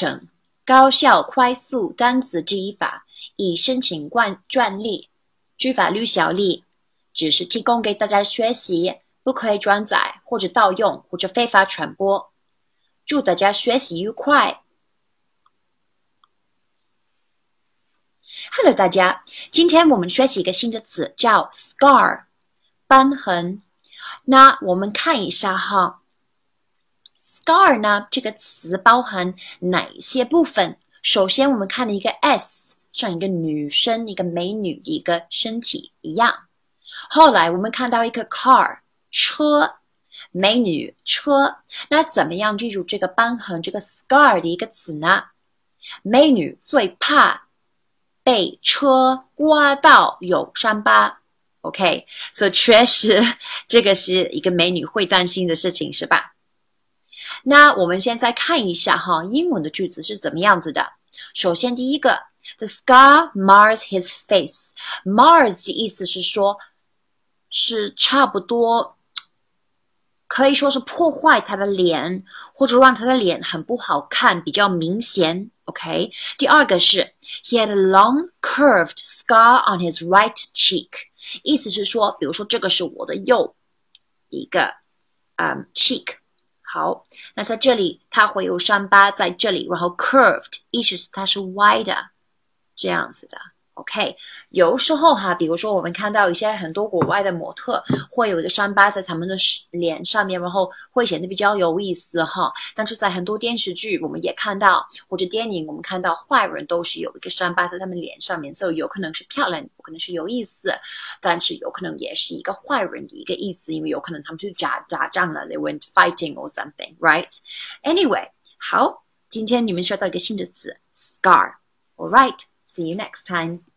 程，高效快速单词记忆法，以申请冠专利。据法律效力，只是提供给大家学习，不可以转载或者盗用或者非法传播。祝大家学习愉快！Hello，大家，今天我们学习一个新的词，叫 scar，瘢痕。那我们看一下哈，scar 呢这个词包含哪些部分？首先，我们看了一个 s。像一个女生，一个美女一个身体一样。后来我们看到一个 car 车，美女车。那怎么样记住这个瘢痕这个 scar 的一个词呢？美女最怕被车刮到有伤疤。OK，所以确实这个是一个美女会担心的事情，是吧？那我们现在看一下哈，英文的句子是怎么样子的。首先第一个。The scar mars his face. Mars 的意思是说，是差不多，可以说是破坏他的脸，或者让他的脸很不好看，比较明显。OK。第二个是，He had a long curved scar on his right cheek。意思是说，比如说这个是我的右一个嗯 cheek。好，那在这里它会有伤疤在这里，然后 curved 意思是它是歪的。这样子的，OK。有时候哈，比如说我们看到一些很多国外的模特会有一个伤疤在他们的脸上面，然后会显得比较有意思哈。但是在很多电视剧我们也看到，或者电影我们看到坏人都是有一个伤疤在他们脸上面，所以有可能是漂亮，有可能是有意思，但是有可能也是一个坏人的一个意思，因为有可能他们去打打仗了，they went fighting or something，right？Anyway，好，今天你们学到一个新的词，scar，all right。See you next time.